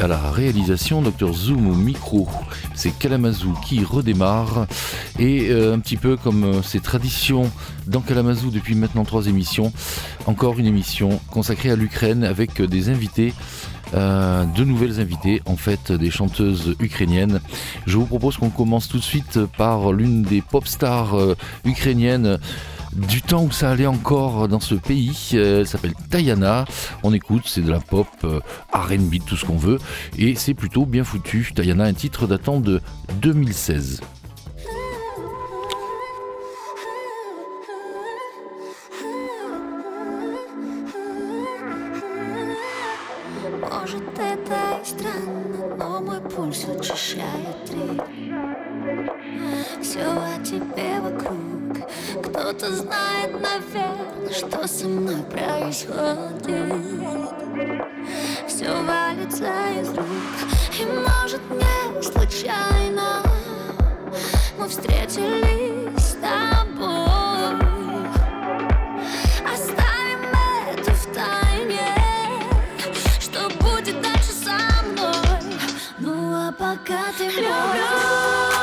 à la réalisation, Dr Zoom au micro. C'est Kalamazoo qui redémarre. Et euh, un petit peu comme euh, c'est tradition dans Kalamazoo depuis maintenant trois émissions, encore une émission consacrée à l'Ukraine avec des invités. euh, de nouvelles invitées, en fait des chanteuses ukrainiennes. Je vous propose qu'on commence tout de suite par l'une des pop stars euh, ukrainiennes du temps où ça allait encore dans ce pays. Euh, Elle s'appelle Tayana. On écoute, c'est de la pop, euh, RB, tout ce qu'on veut. Et c'est plutôt bien foutu. Tayana, un titre datant de 2016. Знает, наверное, что со мной происходит. Все валится из рук И может не случайно Мы встретились с тобой. Оставим это в тайне Что будет дальше со мной. Ну а пока ты люблю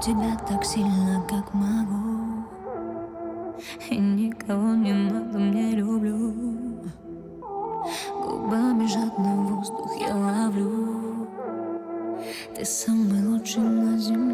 тебя так сильно, как могу. И никого не надо, мне люблю. Губами жадно воздух я ловлю. Ты самый лучший на земле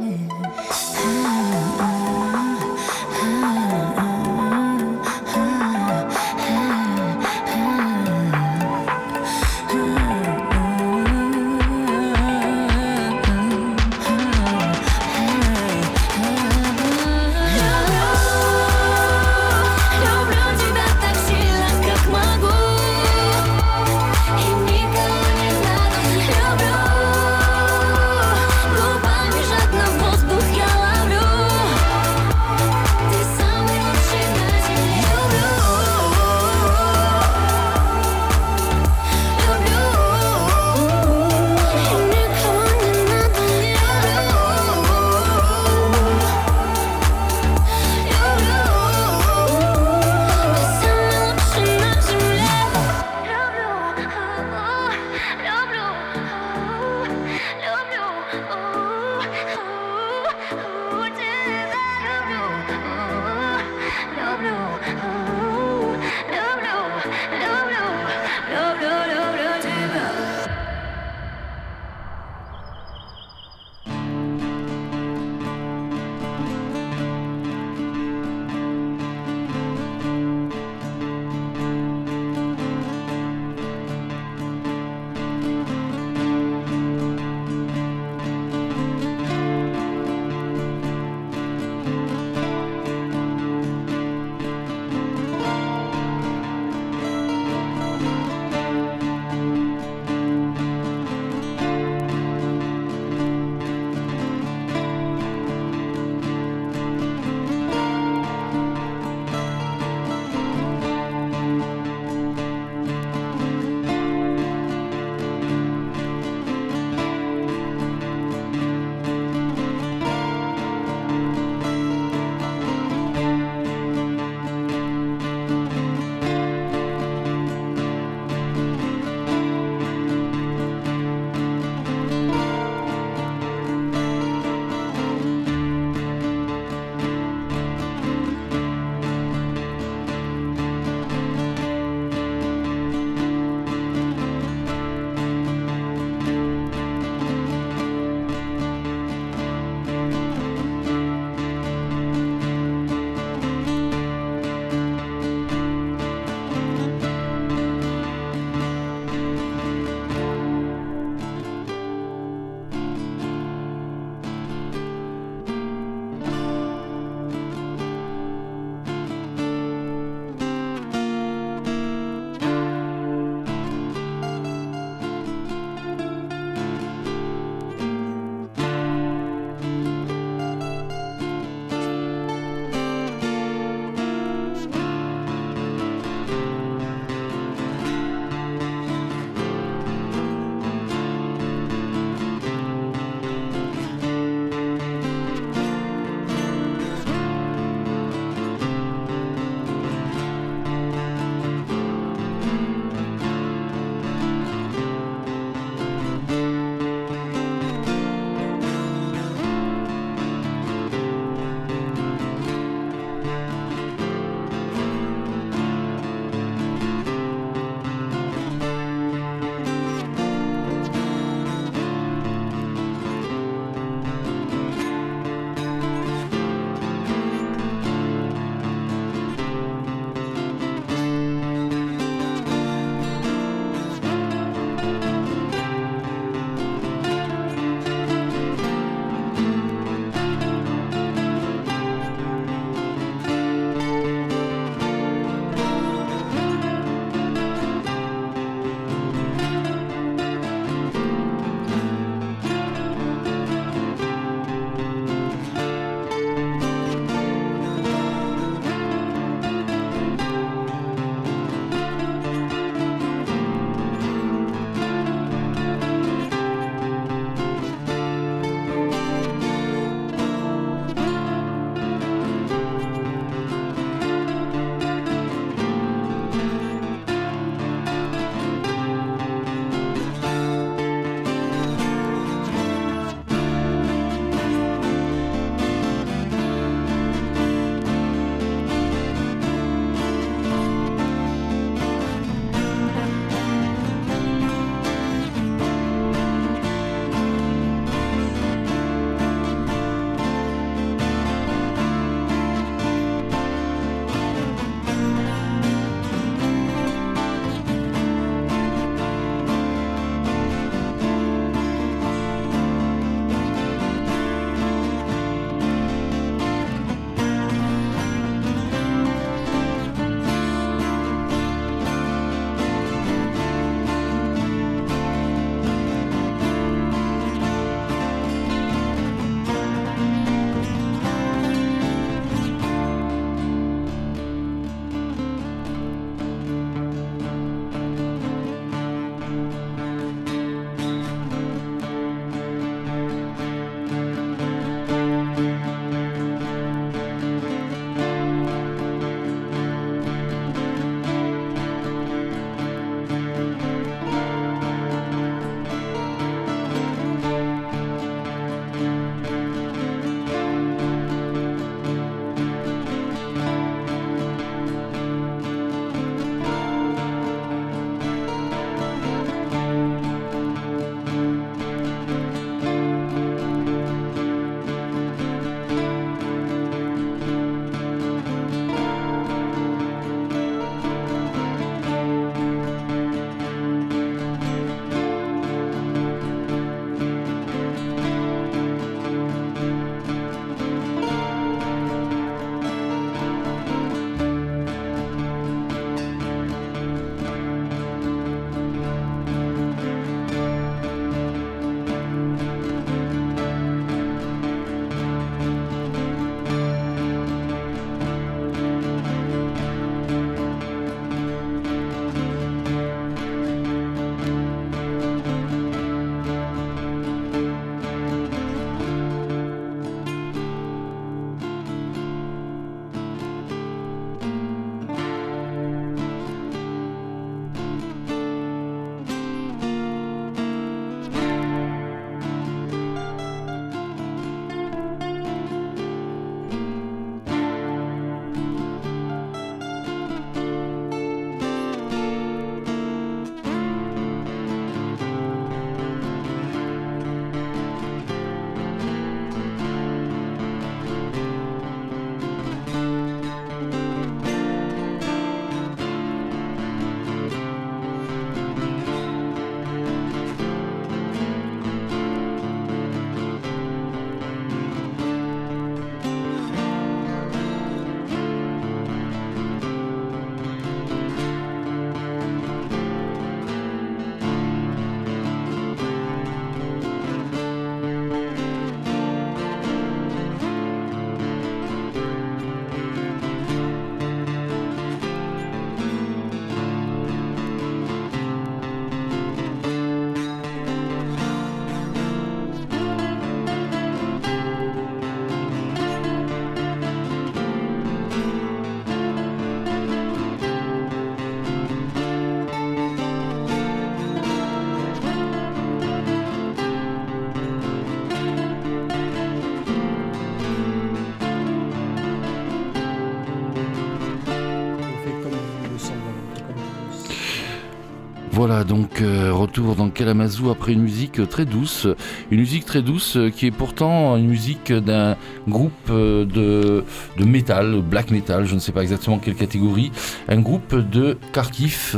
Voilà, donc euh, retour dans Kalamazoo après une musique très douce. Une musique très douce euh, qui est pourtant une musique d'un groupe euh, de, métal, black metal, je ne sais pas exactement quelle catégorie. Un groupe de Kharkiv,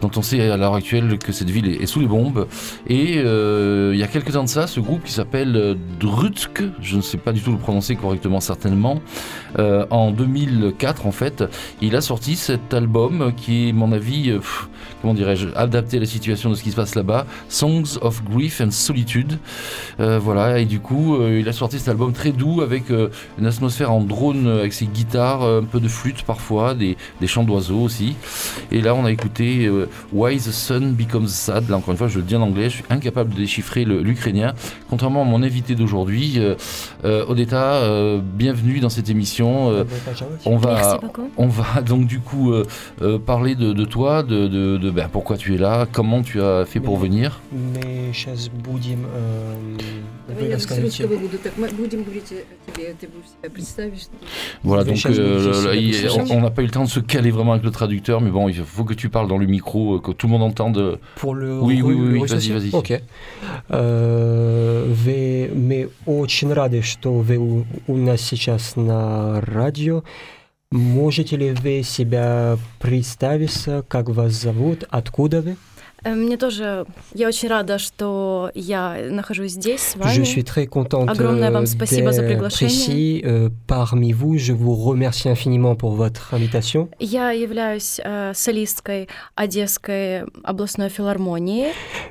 dont on sait à l'heure actuelle que cette ville est, sous les bombes. Et il y a quelques temps de ça, ce groupe qui s'appelle Drutsk, je ne sais pas du tout le prononcer correctement certainement, en 2004 en fait, il a sorti cet album qui est, mon avis, comment dirais-je, adapté à la situation de ce qui se passe là-bas, Songs of Grief and Solitude. Euh, voilà, et du coup, euh, il a sorti cet album très doux avec euh, une atmosphère en drone euh, avec ses guitares, euh, un peu de flûte parfois, des, des chants d'oiseaux aussi. Et là, on a écouté euh, Why the Sun Becomes Sad. Là, encore une fois, je le dis en anglais, je suis incapable de déchiffrer l'ukrainien. Contrairement à mon invité d'aujourd'hui, euh, euh, Odetta, euh, bienvenue dans cette émission. Euh, on va, Merci beaucoup. on va donc du coup euh, euh, parler de, de toi, de, de- de, ben, pourquoi tu es là, comment tu as fait pour Oui. venir. Мы сейчас будем... эм, Давай вы я с расскажете. русского буду. Так, мы будем говорить о тебе. Ты будешь себя представишь. Voilà, vais donc chercher euh, une question là, de il- plus. on on n'a pas eu le temps de se caler vraiment avec le traducteur, mais bon, il faut que tu parles dans le micro, euh, que tout le monde entende. Pour le Oui, oui, ру- oui, oui, русский? vas-y, vas-y. Окей. Э, вы- мы очень рады, что вы у, у нас сейчас на радио. Можете ли вы себя представиться, как вас зовут, откуда вы? Э, Мне тоже, я очень рада, что я нахожусь здесь с вами. Je suis très contente Огромное вам euh, спасибо за d'être приглашение. ici euh, parmi vous. Je vous remercie infiniment pour votre invitation. Я являюсь э, солисткой Одесской областной филармонии.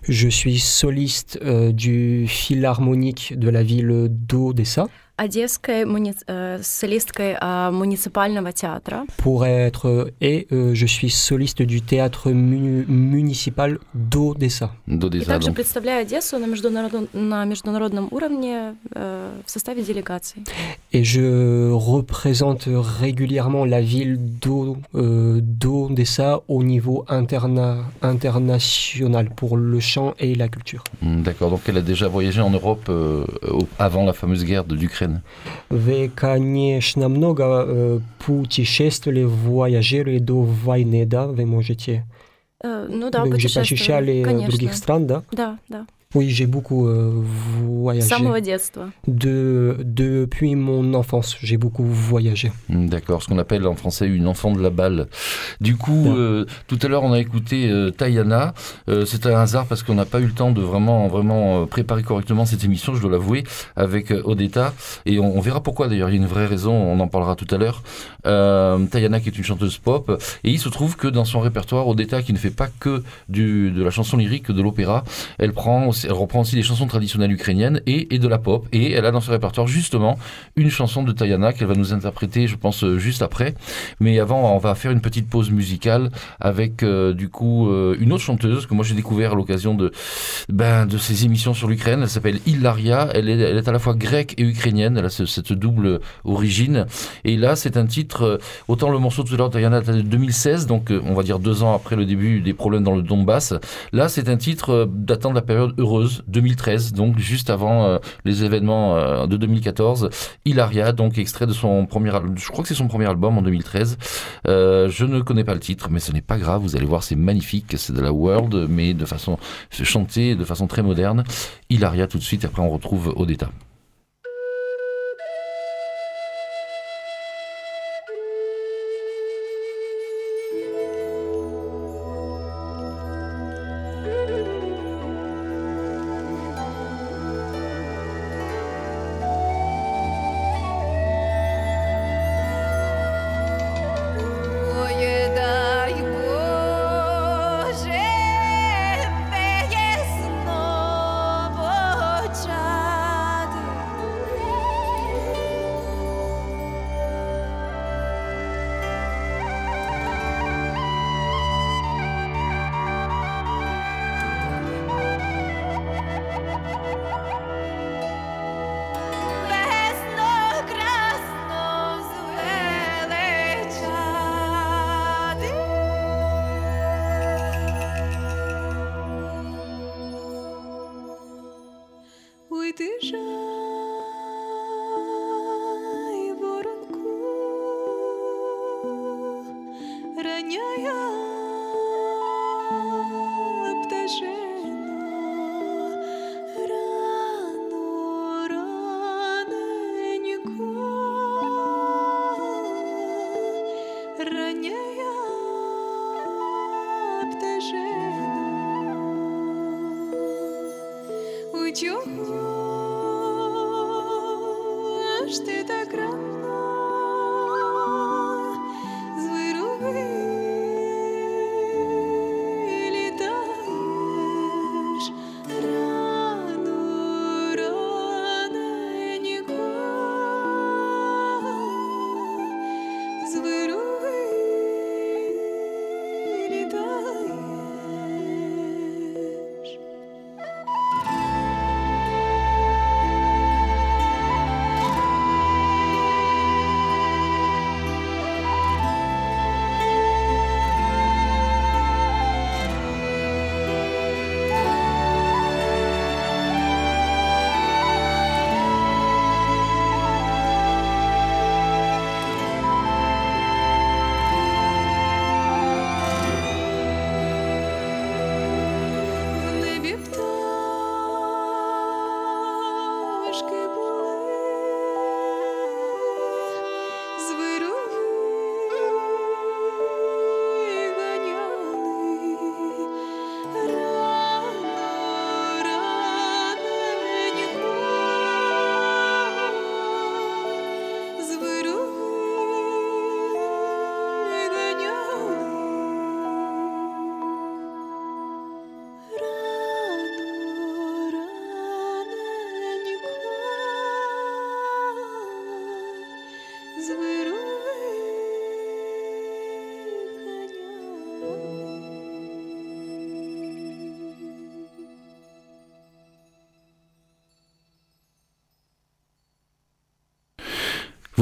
Je suis soliste euh, du Philharmonique de la ville d'Odessa. Одесской муни- э, солисткой э, муниципального театра. Pour être et euh, je suis soliste du théâtre mu- municipal d'Odessa. И d'Odessa. также donc. представляю Одессу на международном, на международном уровне э, в составе делегации. Et je représente régulièrement la ville d'O- euh, d'Odessa au niveau interna- international pour le chant et la culture. Hmm, D'accord, donc elle a déjà voyagé en Europe euh, au- avant la fameuse guerre de l'Ukraine. Вы, конечно, много э, путешествовали, вояжировали до войны, да? Вы можете... Э, ну да, Вы уже путешествовали, посещали конечно. других стран, да? Да, да. Oui, j'ai beaucoup euh, С voyagé. самого детства. De, depuis mon enfance, j'ai beaucoup voyagé. Hmm, D'accord, ce qu'on appelle en français une enfant de la balle. Du coup, Bien. euh, tout à l'heure, on a écouté euh, Tayana. Euh, c'est un hasard parce qu'on n'a pas eu le temps de vraiment, vraiment euh, préparer correctement cette émission, je dois l'avouer, avec euh, Odetta. Et on, on verra pourquoi d'ailleurs. Il y a une vraie raison, on en parlera tout à l'heure. Euh, Tayana, qui est une chanteuse pop. Et il se trouve que dans son répertoire, Odetta, qui ne fait pas que du, de la chanson lyrique, de l'opéra, elle, prend aussi- elle reprend aussi des chansons traditionnelles ukrainiennes et, de la pop. Et elle a dans son répertoire justement une chanson de Tayana qu'elle va nous interpréter, je pense, euh, juste après. Mais avant, on va faire une petite pause musicale avec euh, du coup euh, une autre chanteuse que moi j'ai découvert à l'occasion de, ben, de ces émissions sur l'Ukraine. Elle s'appelle Ilaria. Elle est, à la fois grecque et ukrainienne. Elle a ce- cette double origine. Et là, c'est un titre. autant le morceau tout à l'heure, Tayana, de 2016, donc on va dire deux ans après le début des problèmes dans le Donbass. Là, c'est un titre datant de la période heureuse, 2013, donc juste avant euh, les événements euh, de 2014. Ilaria, donc extrait de son premier album, je crois que c'est son premier album en 2013. Euh, je ne connais pas le titre, mais ce n'est pas grave, vous allez voir, c'est magnifique, c'est de la world, mais de façon chantée, de façon très moderne. Ilaria tout de suite, après on retrouve Odetta.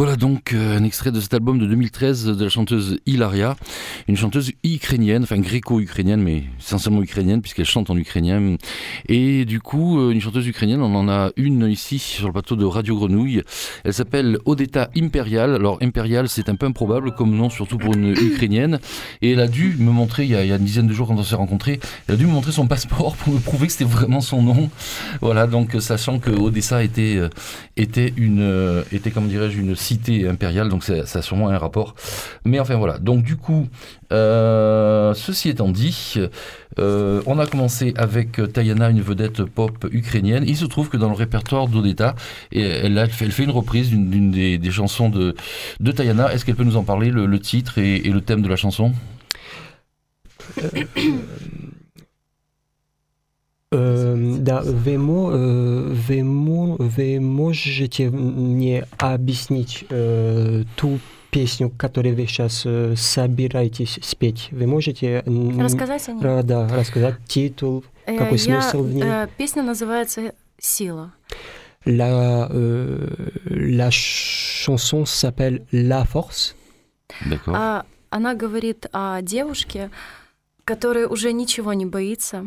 Voilà donc euh, un extrait de cet album de 2013 de la chanteuse Hilaria, une chanteuse ukrainienne, enfin gréco-ukrainienne, mais essentiellement ukrainienne puisqu'elle chante en ukrainien. Et du coup, euh, une chanteuse ukrainienne, on en a une ici sur le plateau de Radio Grenouille. Elle s'appelle Odetta Imperial. Alors Imperial, c'est un peu improbable comme nom, surtout pour une ukrainienne. Et elle a dû me montrer, il y a, il y a une dizaine de jours quand on s'est rencontrés, elle a dû me montrer son passeport pour me prouver que c'était vraiment son nom. Voilà, donc sachant que Odessa était, euh, était une, était comme dirais-je, une cité impériale, donc ça, ça a sûrement un rapport. Mais enfin voilà, donc du coup, euh, ceci étant dit, euh, on a commencé avec Tayana, une vedette pop ukrainienne. Il se trouve que dans le répertoire d'Odetta, et elle, elle fait une reprise d'une des, des chansons de, de Tayana. Est-ce qu'elle peut nous en parler, le, le titre et, et le thème de la chanson? Да, вы, мо- э, вы, мо- вы можете мне объяснить э, ту песню, которую вы сейчас э, собираетесь спеть? Вы можете м, Рассказать о ней? ра- да, рассказать титул? Э, какой я- смысл в ней? э, Песня называется «Сила». La, euh, la chanson s'appelle La Force. D'accord. А она говорит о девушке, которая уже ничего не боится,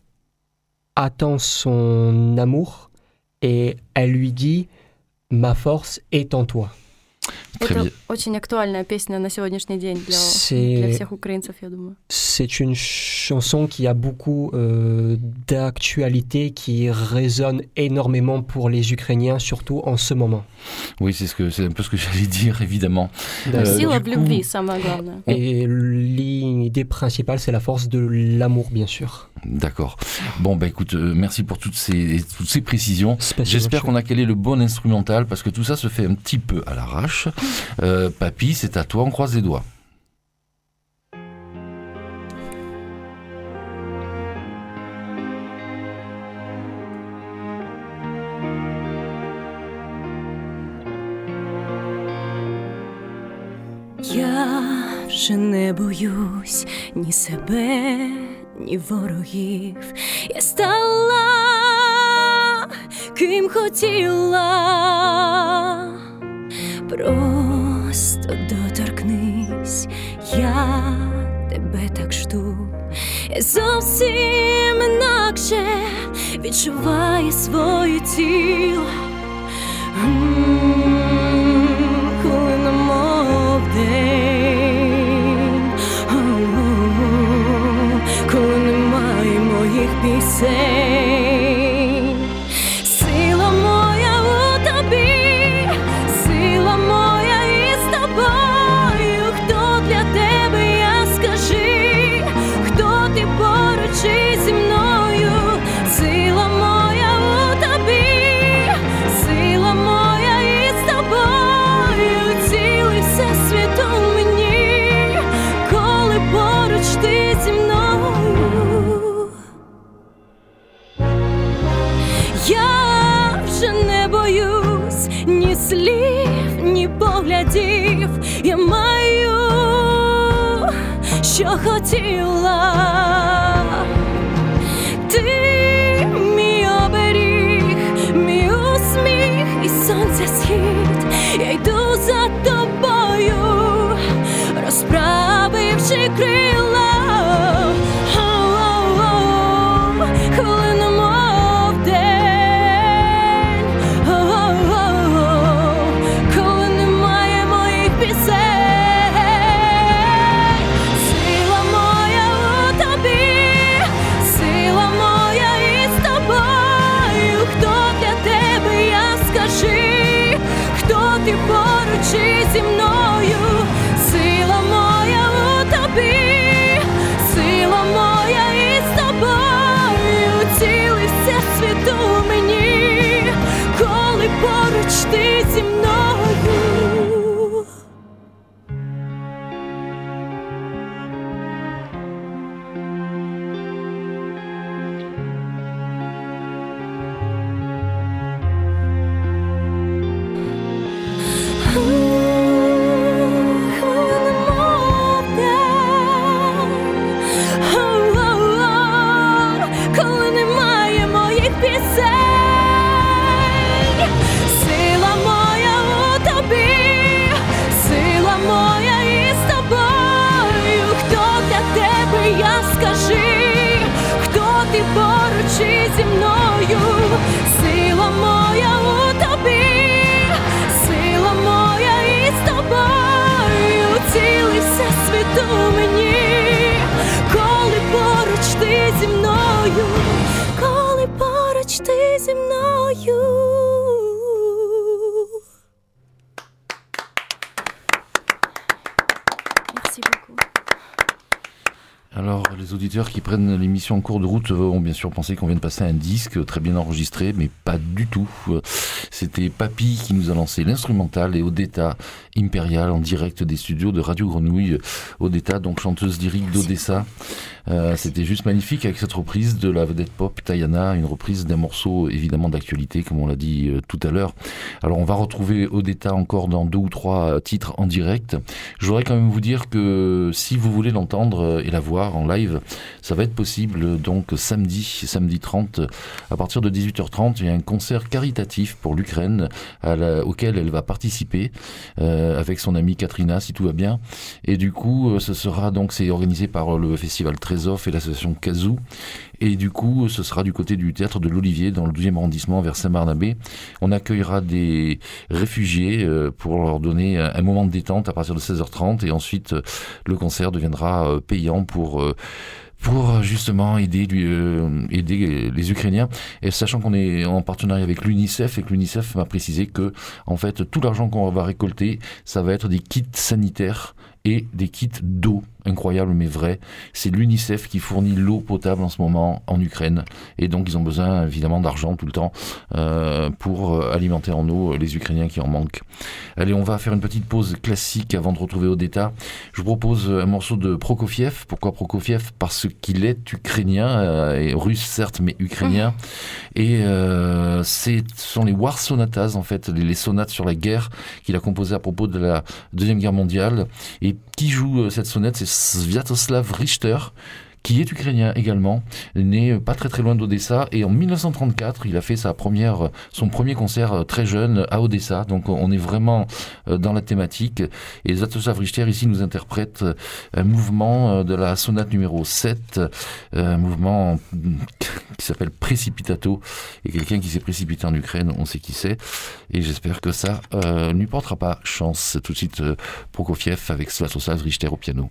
attend son amour et elle lui dit Ma force est en toi. Très Это bien. очень актуальная песня на сегодняшний день для, C'est- для всех украинцев, я думаю. C'est une chanson qui a beaucoup euh, d'actualité, qui résonne énormément pour les Ukrainiens, surtout en ce moment. Oui, c'est ce que c'est un peu ce que j'allais dire, évidemment. Да. Euh, Сила du в coup- любви, самое главное. Et l'idée principale, c'est la force de l'amour, bien sûr. D'accord. Bon, bah écoute, euh, merci pour toutes ces, toutes ces précisions. Спасибо J'espère большое. qu'on a calé le bon instrumental parce que tout ça se fait un petit peu à l'arrache. Euh, papy, c'est à toi, on croise les doigts. Я вже не боюсь ні себе, ні ворогів. Я стала ким хотіла. Просто доторкнись, я тебе так жду. Зовсім інакше відчуває своє тіло. Коли немов день, коли немає моїх пісень. Що хотіла. Ти мій оберіг, мій усміх і сонця схід. Я йду за тобою, розправивши крила. En cours de route euh, bien sûr pensé qu'on vient de passer un disque très bien enregistré, mais pas du tout. C'était Papy qui nous a lancé l'instrumental et Odetta Impérial en direct des studios de Radio Grenouille. Odetta, donc chanteuse lyrique d'Odessa. Euh, C'était juste magnifique avec cette reprise de la vedette pop Tayana, une reprise d'un morceau évidemment d'actualité, comme on l'a dit euh, tout à l'heure. Alors, on va retrouver Odetta encore dans deux ou trois titres en direct. Je voudrais quand même vous dire que si vous voulez l'entendre euh, et la voir en live, ça va être possible donc samedi, samedi 30, à partir de 18h30, il y a un concert caritatif pour l'Ukraine auquel elle va participer euh, avec son amie Katrina, si tout va bien. Et du coup, euh, ce sera donc, c'est organisé par le festival Trésor et l'association Kazoo. Et du coup, ce sera du côté du théâtre de l'Olivier, dans le 12e arrondissement, vers Saint-Barnabé. On accueillera des réfugiés euh, pour leur donner un moment de détente à partir de 16h30. Et ensuite, le concert deviendra payant pour... pour euh, justement aider, lui, euh, aider les Ukrainiens, et sachant qu'on est en partenariat avec l'UNICEF et que l'UNICEF m'a précisé que en fait tout l'argent qu'on va récolter, ça va être des kits sanitaires et des kits d'eau. Incroyable mais vrai. C'est l'UNICEF qui fournit l'eau potable en ce moment en Ukraine. Et donc ils ont besoin évidemment d'argent tout le temps euh, pour euh, alimenter en eau les Ukrainiens qui en manquent. Allez, on va faire une petite pause classique avant de retrouver Odetta. Je vous propose un morceau de Prokofiev. Pourquoi Prokofiev? Parce qu'il est ukrainien, euh, et russe certes, mais ukrainien. Et euh, c'est- ce sont les War Sonatas, en fait, les, les sonates sur la guerre qu'il a composées à propos de la Deuxième Guerre mondiale. Et qui joue cette sonate C'est Sviatoslav Richter qui est ukrainien également, né pas très très loin d'Odessa. Et en 1934, il a fait sa première, son premier concert euh, très jeune à Odessa. Donc on est vraiment euh, dans la thématique. Et Zatoslav Richter ici nous interprète euh, un mouvement euh, de la sonate numéro 7, euh, un mouvement mm, qui s'appelle Precipitato. Et quelqu'un qui s'est précipité en Ukraine, on sait qui c'est. Et j'espère que ça euh, ne lui portera pas chance. Tout de suite, euh, Prokofiev avec Svatoslav Richter au piano.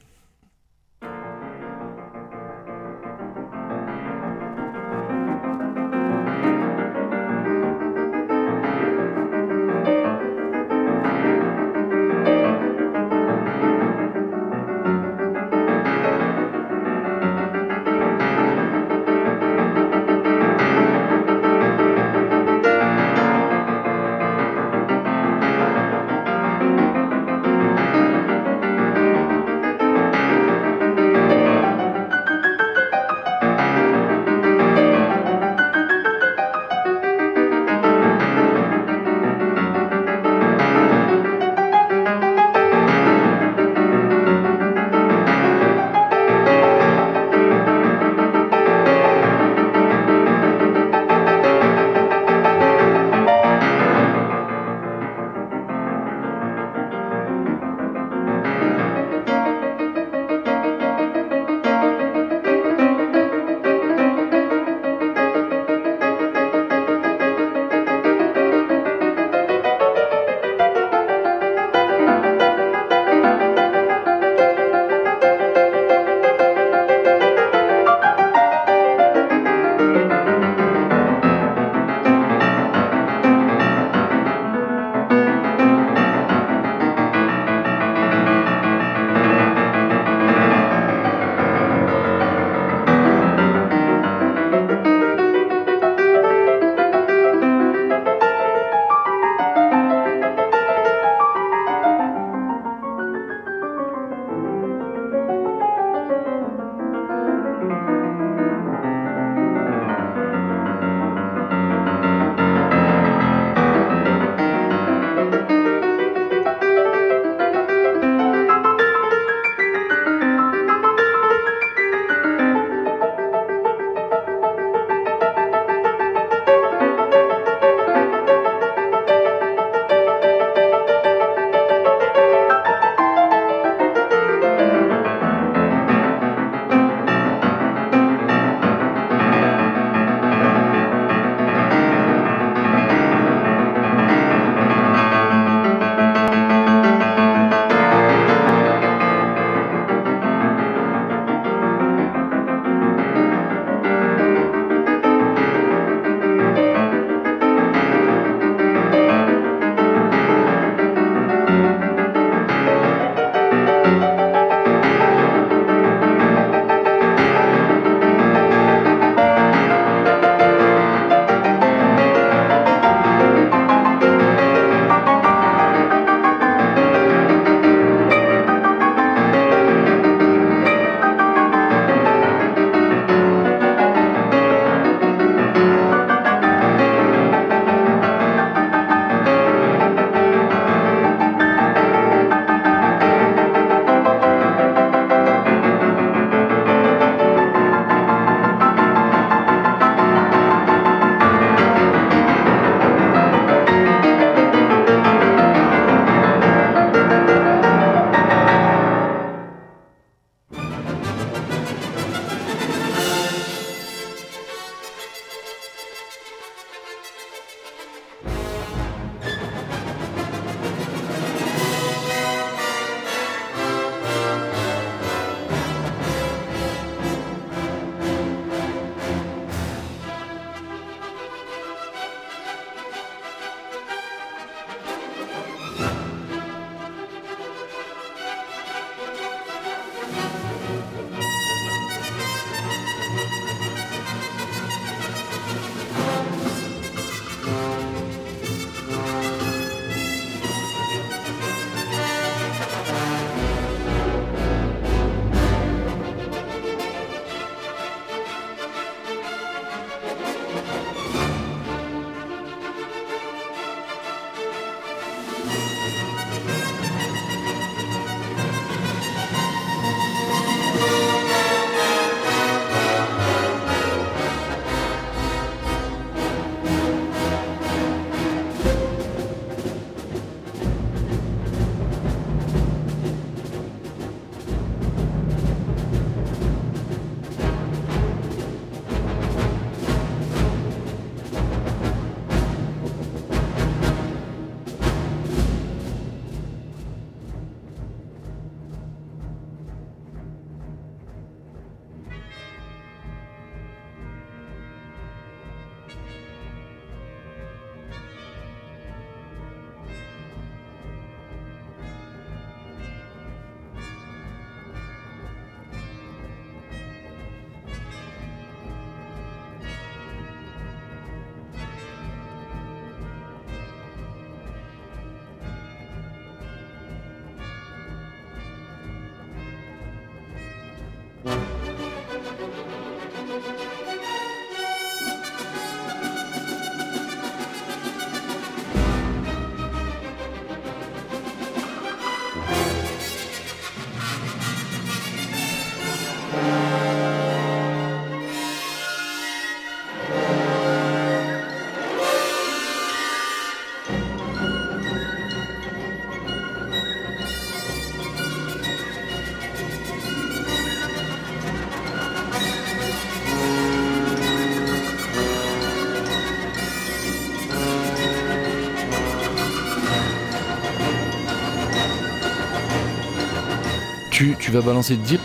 Tu, vas balancer Deep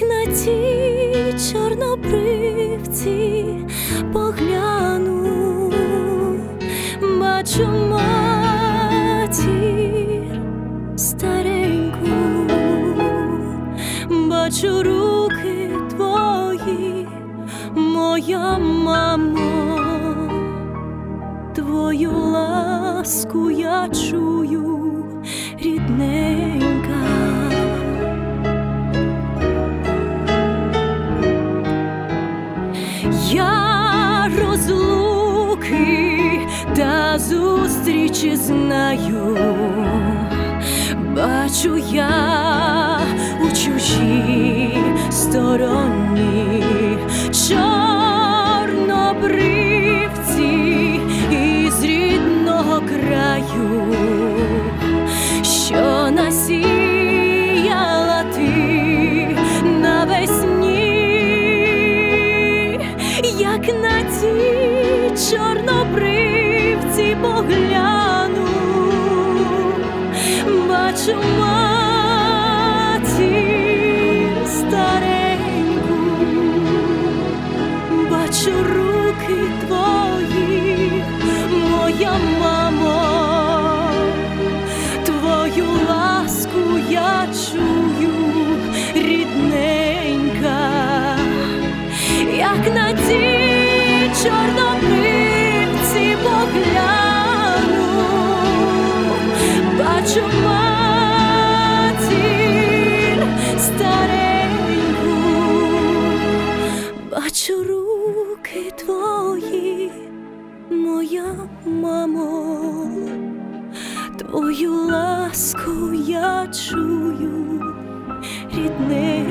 як на ті чорнобривці погляну, бачу матір стареньку, бачу руки твої, моя мамо, твою ласку я чую, зустрічі знаю, бачу я у чужій стороні чорнобривці із рідного краю, матір стареньку, бачу руки твої, моя мамо, твою ласку я чую, рідненька.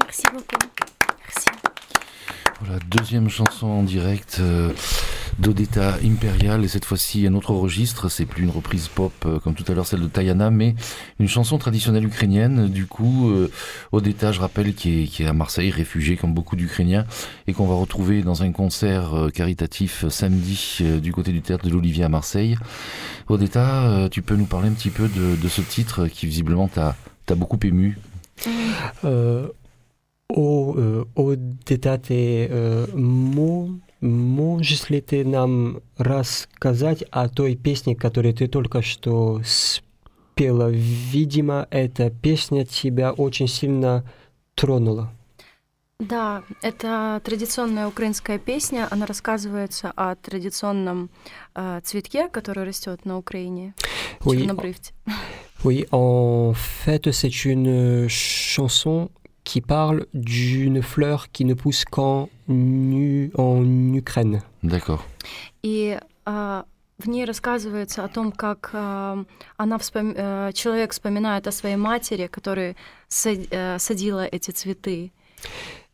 Merci beaucoup. Merci. Voilà, deuxième chanson en direct euh, d'Odetta Imperial. Et cette fois-ci, un autre registre. C'est plus une reprise pop euh, comme tout à l'heure, celle de Tayana, mais une chanson traditionnelle ukrainienne. Du coup, euh, Odetta, je rappelle, qui est, à Marseille, réfugié comme beaucoup d'Ukrainiens, et qu'on va retrouver dans un concert euh, caritatif samedi du côté du théâtre de l'Olivier à Marseille. Odetta, tu peux nous parler un petit peu de, ce titre qui visiblement t'a beaucoup ému euh, Au, mots, можешь ли ты нам рассказать о той песне, которую ты только что спела? Видимо, эта песня тебя очень сильно тронула. Да, это традиционная украинская песня. Она рассказывается о традиционном э, цветке, который растет на Украине, Oui, oui, en fait, c'est une chanson qui parle d'une fleur qui ne pousse qu'en U- en Ukraine. D'accord. И а, в ней рассказывается о том, как а, она вспом- э, человек вспоминает о своей матери, которая са- э, садила эти цветы.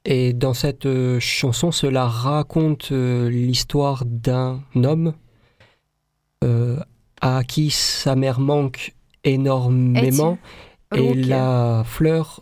Et dans cette euh, chanson, cela raconte euh, l'histoire d'un homme euh, à qui sa mère manque énormément et Руки. la fleur s-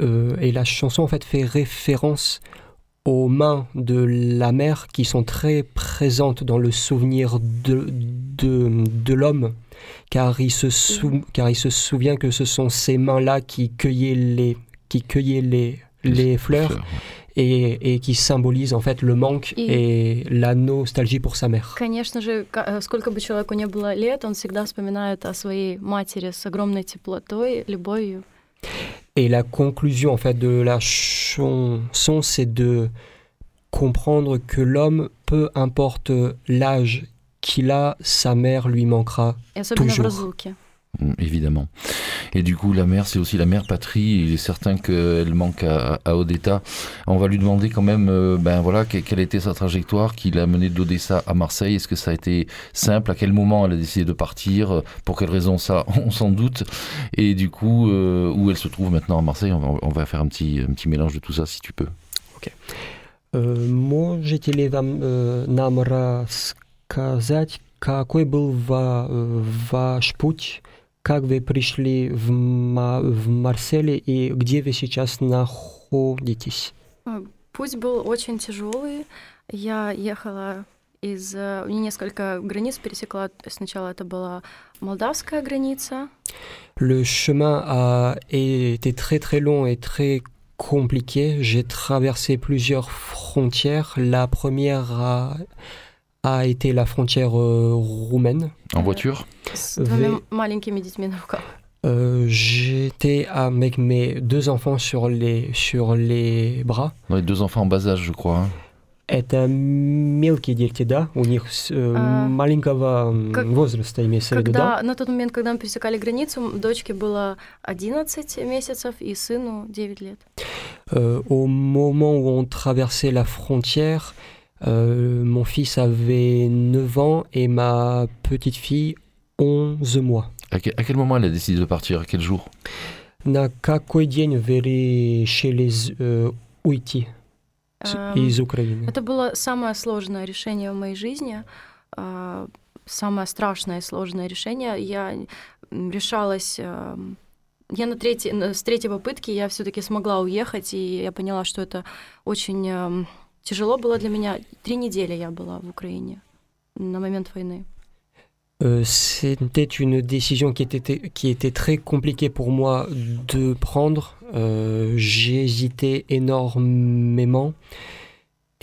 et la chanson en fait fait référence aux mains de la mère qui sont très présentes dans le souvenir de, de, de l'homme car il, se sou- car il se souvient que ce sont ces mains-là qui cueillaient les, qui cueillaient les, les fleurs ouais. et, et qui symbolisent en fait le manque И- et la nostalgie pour sa mère. Конечно же, ка- э, сколько бы человеку не было лет, он всегда вспоминает о своей матери с огромной теплотой, любовью. Et la conclusion en fait de la chanson, c'est de comprendre que l'homme, peu importe l'âge qu'il a, sa mère lui manquera toujours. в разлуке. Mm, Évidemment. Et du coup, la mère, c'est aussi la mère patrie. Il est certain qu'elle manque à, à Odetta. On va lui demander quand même, euh, ben voilà, que- quelle était sa trajectoire, qui l'a menée d'Odessa à Marseille. Est-ce que ça a été simple À quel moment elle a décidé de partir Pour quelle raison ça On s'en doute. Et du coup, euh, où elle se trouve maintenant à Marseille on va, on va faire un petit, un petit mélange de tout ça, si tu peux. Э, Можете ли вам, э, нам рассказать, какой был ва- э, ваш путь, как вы пришли в, в Марселе и где вы сейчас находитесь? Э, Путь был очень тяжелый. Я ехала из... э, несколько границ пересекла. Сначала это была молдавская граница. Le chemin a été très très long et très compliqué. J'ai traversé plusieurs frontières. La première a, a été la frontière euh, roumaine. En Euh, voiture с двумя Вы- маленькими детьми на руках. Euh, J'étais avec mes deux enfants sur les, sur les bras. Dans les deux enfants en bas âge, je crois. hein. Это мелкие дети, да? У них с- э, А, маленького м, как- возраста имеется в виду, да? Когда, на тот момент, когда мы пересекали границу, дочке было 11 месяцев и сыну 9 лет. Euh, au moment où on traversait la frontière, euh, mon fils avait 9 ans et ma petite fille 11 mois. À quel, à quel moment elle a décidé de partir À quel jour На какой день вы решили э, уйти Эм, из Украины? Это было самое сложное решение в моей жизни, а, самое страшное и сложное решение. Я решалась эм, я на третьей, с третьей попытки я все-таки смогла уехать, и я поняла, что это очень эм, тяжело было для меня. Три недели я была в Украине на момент войны. Euh, C'était une décision qui était, qui était très compliquée pour moi de prendre. Euh, J'ai hésité énormément.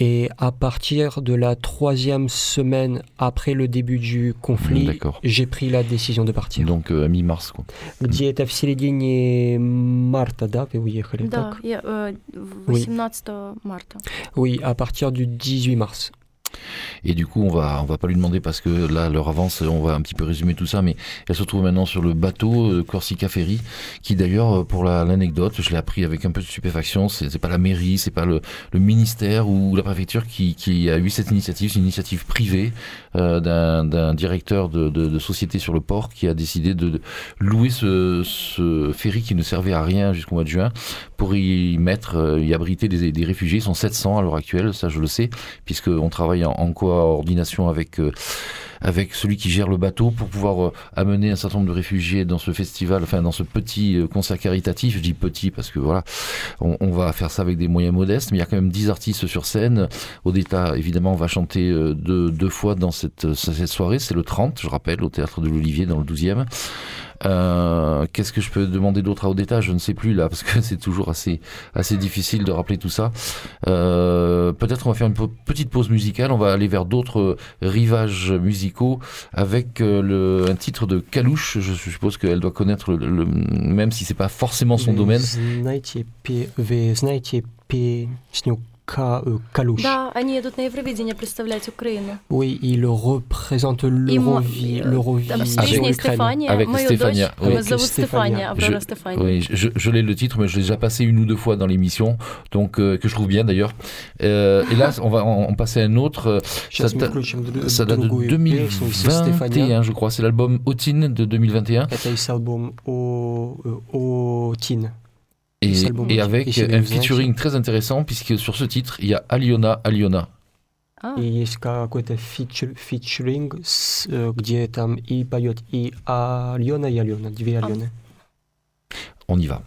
Et à partir de la troisième semaine après le début du conflit, D'accord. j'ai pris la décision de partir. Donc euh, à mi-mars, quoi. Где-то в середине марта, да, вы уехали, Да, так? я, э, Oui. 18 марта. Oui, à partir du 18 mars. Et du coup, on va, on va pas lui demander parce que là, l'heure avance, on va un petit peu résumer tout ça, mais elle se trouve maintenant sur le bateau Corsica Ferry, qui d'ailleurs, euh, pour la- l'anecdote, je l'ai appris avec un peu de stupéfaction, c'est pas la mairie, c'est pas le, ministère ou la préfecture qui, a eu cette initiative, c'est une initiative privée euh, d'un directeur de, société sur le port qui a décidé de louer ce, ce ferry qui ne servait à rien jusqu'au mois de juin pour y mettre, euh, y abriter des, des réfugiés. Ils sont 700 à l'heure actuelle, ça je le sais, puisqu'on travaille en, coordination avec, euh, avec celui qui gère le bateau pour pouvoir euh, amener un certain nombre de réfugiés dans ce festival, enfin dans ce petit euh, concert caritatif. Je dis petit parce que voilà, on, on va faire ça avec des moyens modestes, mais il y a quand même 10 artistes sur scène. Odetta, évidemment, va chanter deux, deux fois dans cette, cette soirée. C'est le 30, je rappelle, au théâtre de l'Olivier dans le 12e. Euh, Qu'est-ce que je peux demander d'autre à Odetta? Je ne sais plus là, parce que c'est toujours assez, assez difficile de rappeler tout ça. Euh, Peut-être on va faire une petite pause musicale, on va aller vers d'autres euh, rivages musicaux avec euh, le, un titre de Kalouche. Je suppose qu'elle doit connaître, le, le- même si c'est pas forcément son domaine. Знаете, пе- вы знаете песню Ка- euh, Калуш? Да, они идут на Евровидение представлять Украину. Oui, il représente И мо- l'Eurovi- э, l'Eurovision Там с Avec- песней Украины. Стефания, Avec мою Стефания, дочь, oui. ее зовут Стефания. Стефания, Аврора Je- Стефания. Oui, je, je l'ai le titre, mais je l'ai déjà passé une ou deux fois dans l'émission, donc euh, que je trouve bien d'ailleurs. Euh, et là, on va en, en passer à un autre. euh, Сейчас ça, мы da- включим дру- ça date de другую песню со Стефания. 2021, je crois. C'est l'album Otine de 2021. Это из альбом о, о Тин. Et, C'est l'album et Otine. avec Et c'est un le featuring très intéressant, puisque sur ce titre, il y a Aliona Aliona. А, И есть какой-то фичер, фичеринг, с, э, где там и поет и Альона, и Алена, две А. Алены. On y va.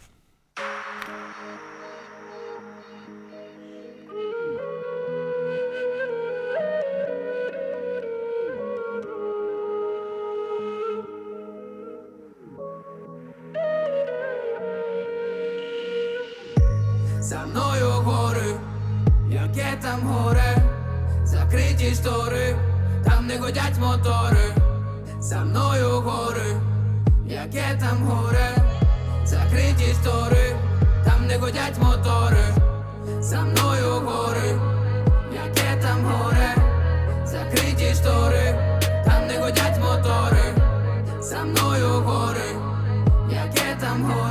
За мною гори, яке там горе, закриті штори, там не годять мотори. За мною гори, яке там горе, закриті штори, там не годять мотори. За мною гори, яке там горе, закриті штори, там не годять мотори. За мною гори, яке там горе,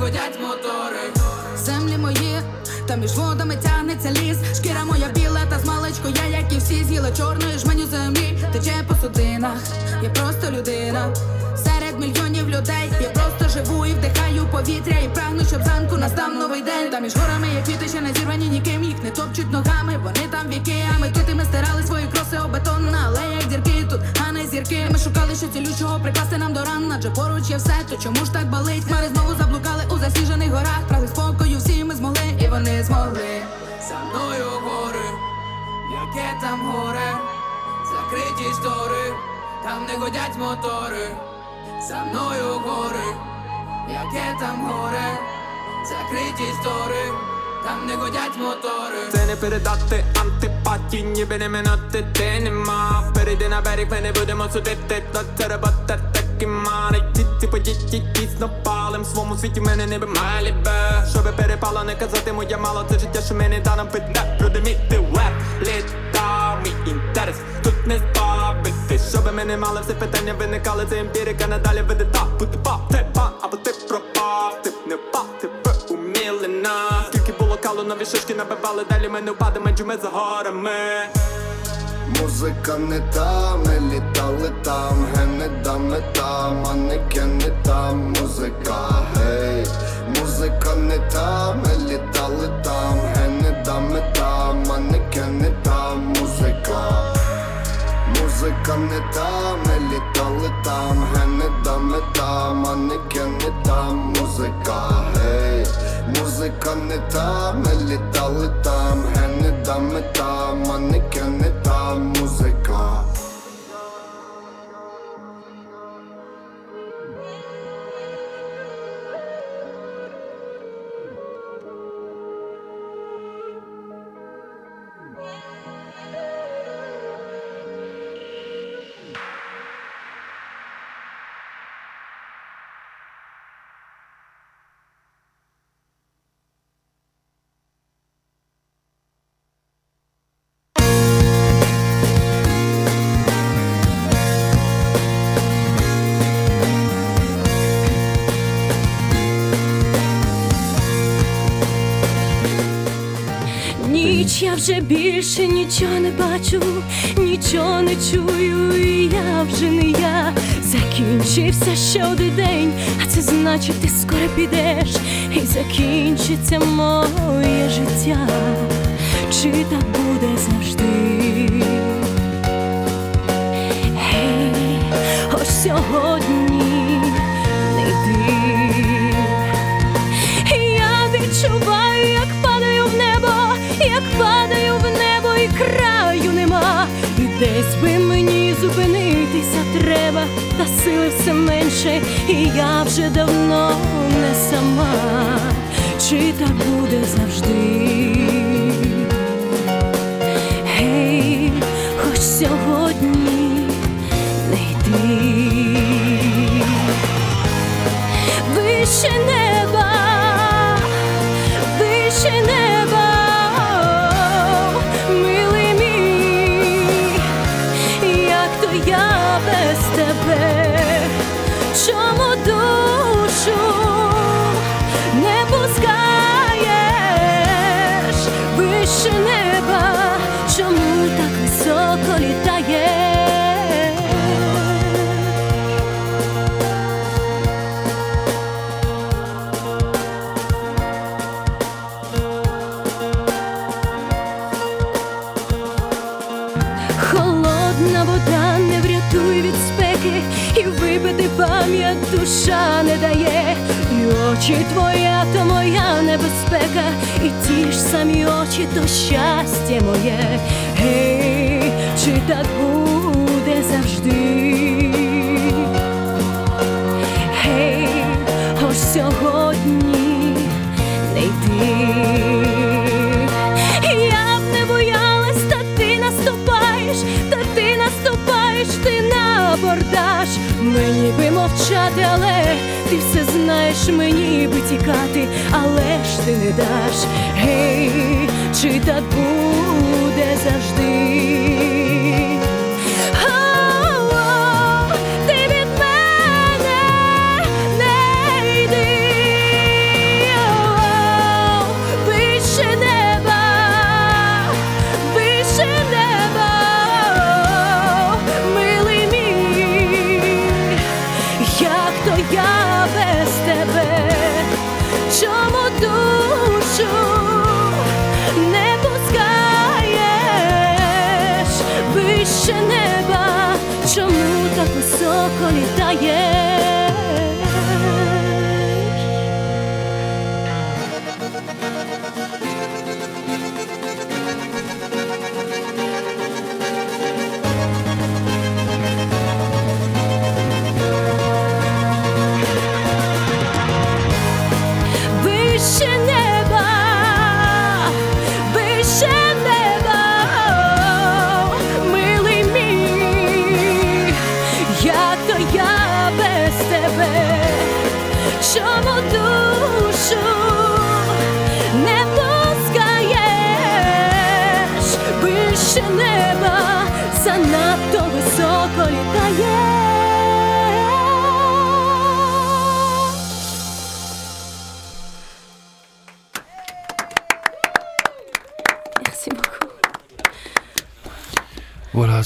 годять мотори. Землі мої, та між водами тягнеться ліс. Шкіра моя біла, та змалечку я, як і всі, з'їла чорної жменю землі, тече по судинах. Я просто людина. Серед мільйонів людей я просто живу і вдихаю повітря і прагну, щоб зранку настав новий день. Та між горами є квіти, ще не зірвані ніким, їх не топчуть ногами. Вони там віки, а ми тут і ми стирали свої кроси об бетон на алеях дірки тут, а не зірки. Ми шукали, що цілючого прикласти нам до ран, адже поруч є все, то чому ж так болить? Хмари знову заблукали у засніжених горах. Прагли спокою, всі ми змогли, і вони змогли. За мною гори, яке там горе, закриті штори, там не годять мотори. За мною гори, яке там горе, закриті штори, там не годять мотори. Це не передати антипатії, ніби не минути ти нема Перейди на берег, ми не будемо судити, то це робота таки мани Ті подіті дійсно палим, своєму світі мене не малі бе Щоби перепало, не казати моя мало, це життя, що мені дано піде Продиміти веб, літа, мій інтерес. Тут не збавити Щоби ми не мали, все питання виникали, це емпірика надалі веде. Так Бути пап, ти пан, або ти пропав, ти не впав, ти б уміли нас. Скільки було калу, нові шишки набивали, далі ми не впадемо, адже за горами музика не та, ми літали там, гене генеда мета, манекени там, музика, гей, музика не та, ми літали там, генеда мета, манекени там, музика, музика не та, ми літали там, генеда мета, манекени там, музика, гей. Музика не та, ми літали там, гени дами та манекени та музика. Вже більше нічого не бачу, нічого не чую, і я вже не я. Закінчився ще один день, а це значить, ти скоро підеш, і закінчиться моє життя. Чи так буде завжди? Гей, ось сьогодні все і я вже давно не сама. Чи так буде завжди? Гей, хоч сьогодні не йди. Вище неба, Очі твоя, то моя небезпека, і ті ж самі очі, то щастя моє. Гей, чи так буде завжди? Гей, ось сьогодні не йди. Я б не боялась, та ти наступаєш, та ти наступаєш, ти на абордаж. Мені би мовчати, але ти все знаєш, мені би тікати, але ж ти не даш. Гей, чи так буде завжди?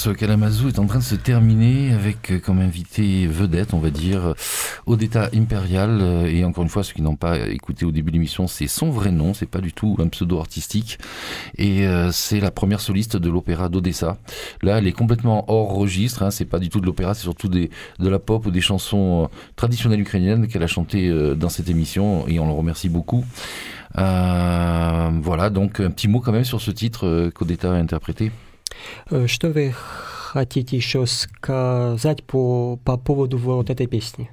Kalamazoo est en train de se terminer avec euh, comme invité vedette, on va dire, Odetta Imperial. euh, Et encore une fois, ceux qui n'ont pas écouté au début de l'émission, c'est son vrai nom, c'est pas du tout un pseudo artistique. Et euh, c'est la première soliste de l'opéra d'Odessa. Là, elle est complètement hors registre, hein, c'est pas du tout de l'opéra, c'est surtout de la pop ou des chansons euh, traditionnelles ukrainiennes qu'elle a chantées euh, dans cette émission et on le remercie beaucoup. Euh, voilà, donc un petit mot quand même sur ce titre euh, qu'Odetta a interprété. Э, Что вы хотите еще сказать по, по поводу вот этой песни?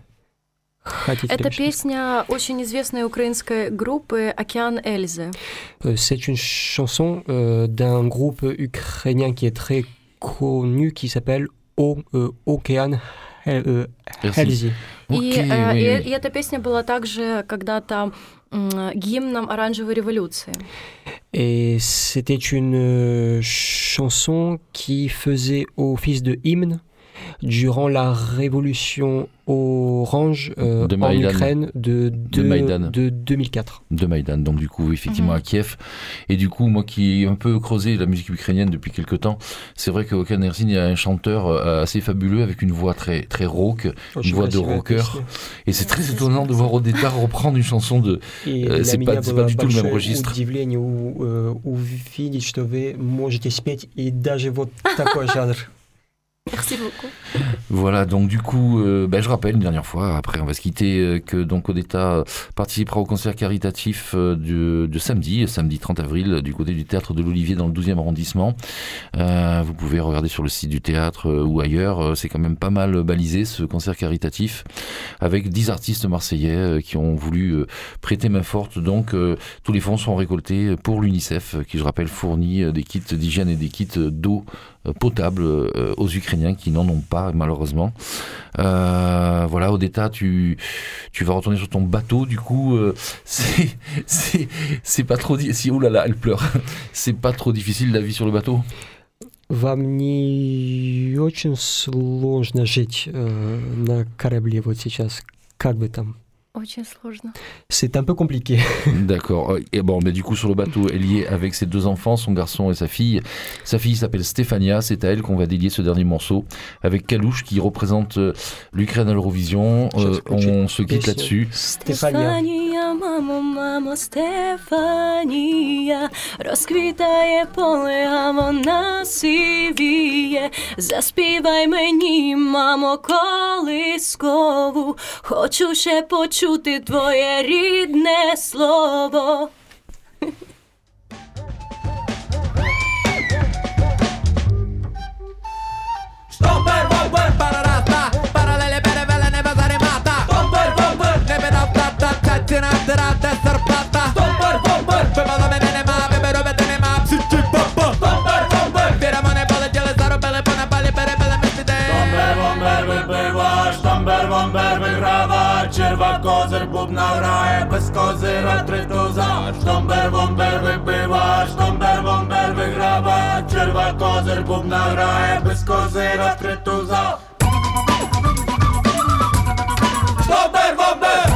Хотите Эта ли что-то песня очень известной украинской группы «Океан Эльзы». Euh, C'est une chanson euh, d'un groupe ukrainien qui est très connu qui s'appelle O- euh, Okean Hel- euh, Merci. Helsi. И, Окей, э, oui, и- oui. и эта песня была также когда-то м, гимном оранжевой революции. Et c'était une euh, chanson qui faisait office de hymne durant la révolution orange euh, De en Maïdan. Ukraine de, de, Maïdan. de 2004. de Maïdan, donc du coup effectivement Mhm. à Kiev. Et du coup, moi qui ai un peu creusé la musique ukrainienne depuis quelques temps, c'est vrai qu'Okan Erzin est un chanteur euh, assez fabuleux avec une voix très très rauque, Очень une voix de красивая rocker. песня. Et c'est très étonnant de voir Odetta reprendre une chanson de... И Euh, для c'est меня pas- c'est было pas du tout le même большое registre. удивление у- э, увидеть, что вы можете спеть и даже вот такой жанр. Merci beaucoup. Voilà, donc du coup, euh, ben, je rappelle une dernière fois, après on va se quitter, euh, que donc Odetta participera au concert caritatif euh, de, samedi, samedi 30 avril, du côté du théâtre de l'Olivier dans le 12e arrondissement. Vous pouvez regarder sur le site du théâtre ou ailleurs, c'est quand même pas mal balisé ce concert caritatif, avec 10 artistes marseillais qui ont voulu prêter main forte. Donc tous les fonds sont récoltés pour l'UNICEF, qui je rappelle fournit des kits d'hygiène et des kits d'eau potable euh, aux Ukrainiens qui n'en ont pas malheureusement. Euh, voilà, Odetta, tu, tu vas retourner sur ton bateau, du coup, euh, c'est, c'est, c'est pas trop... di- Si, oh là là, elle pleure. C'est pas trop difficile la vie sur le bateau Вам не очень сложно жить э, на корабле вот сейчас? Как бы там? C'est un peu compliqué. D'accord. Et bon, mais du coup, sur le bateau, elle y est avec ses deux enfants, son garçon et sa fille. Sa fille s'appelle Stéphania. C'est à elle qu'on va dédier ce dernier morceau avec Kalouche qui représente euh, l'Ukraine à l'Eurovision. Euh, on se quitte là-dessus. Stéphania. Мамо, мамо, Стефанія, розквітає поле, а вона сивіє. Заспівай мені, мамо, колискову, хочу ще почути твоє рідне слово. neberáte zarplata Bomber, bomber, vybavené nemá, vyberobete nemá Přičí papa Bomber, bomber, věrama nepaletěle zarobele po napali berebele mezi den Bomber, bomber, vypliváš, bomber, bomber, vyhrává Červa kozer, bubna hraje bez kozy, ratritu záš Bomber, bomber, vypliváš, bomber, bomber, vyhrává Červa kozer, bubna hraje bez kozy, ratritu záš Bomber, bomber.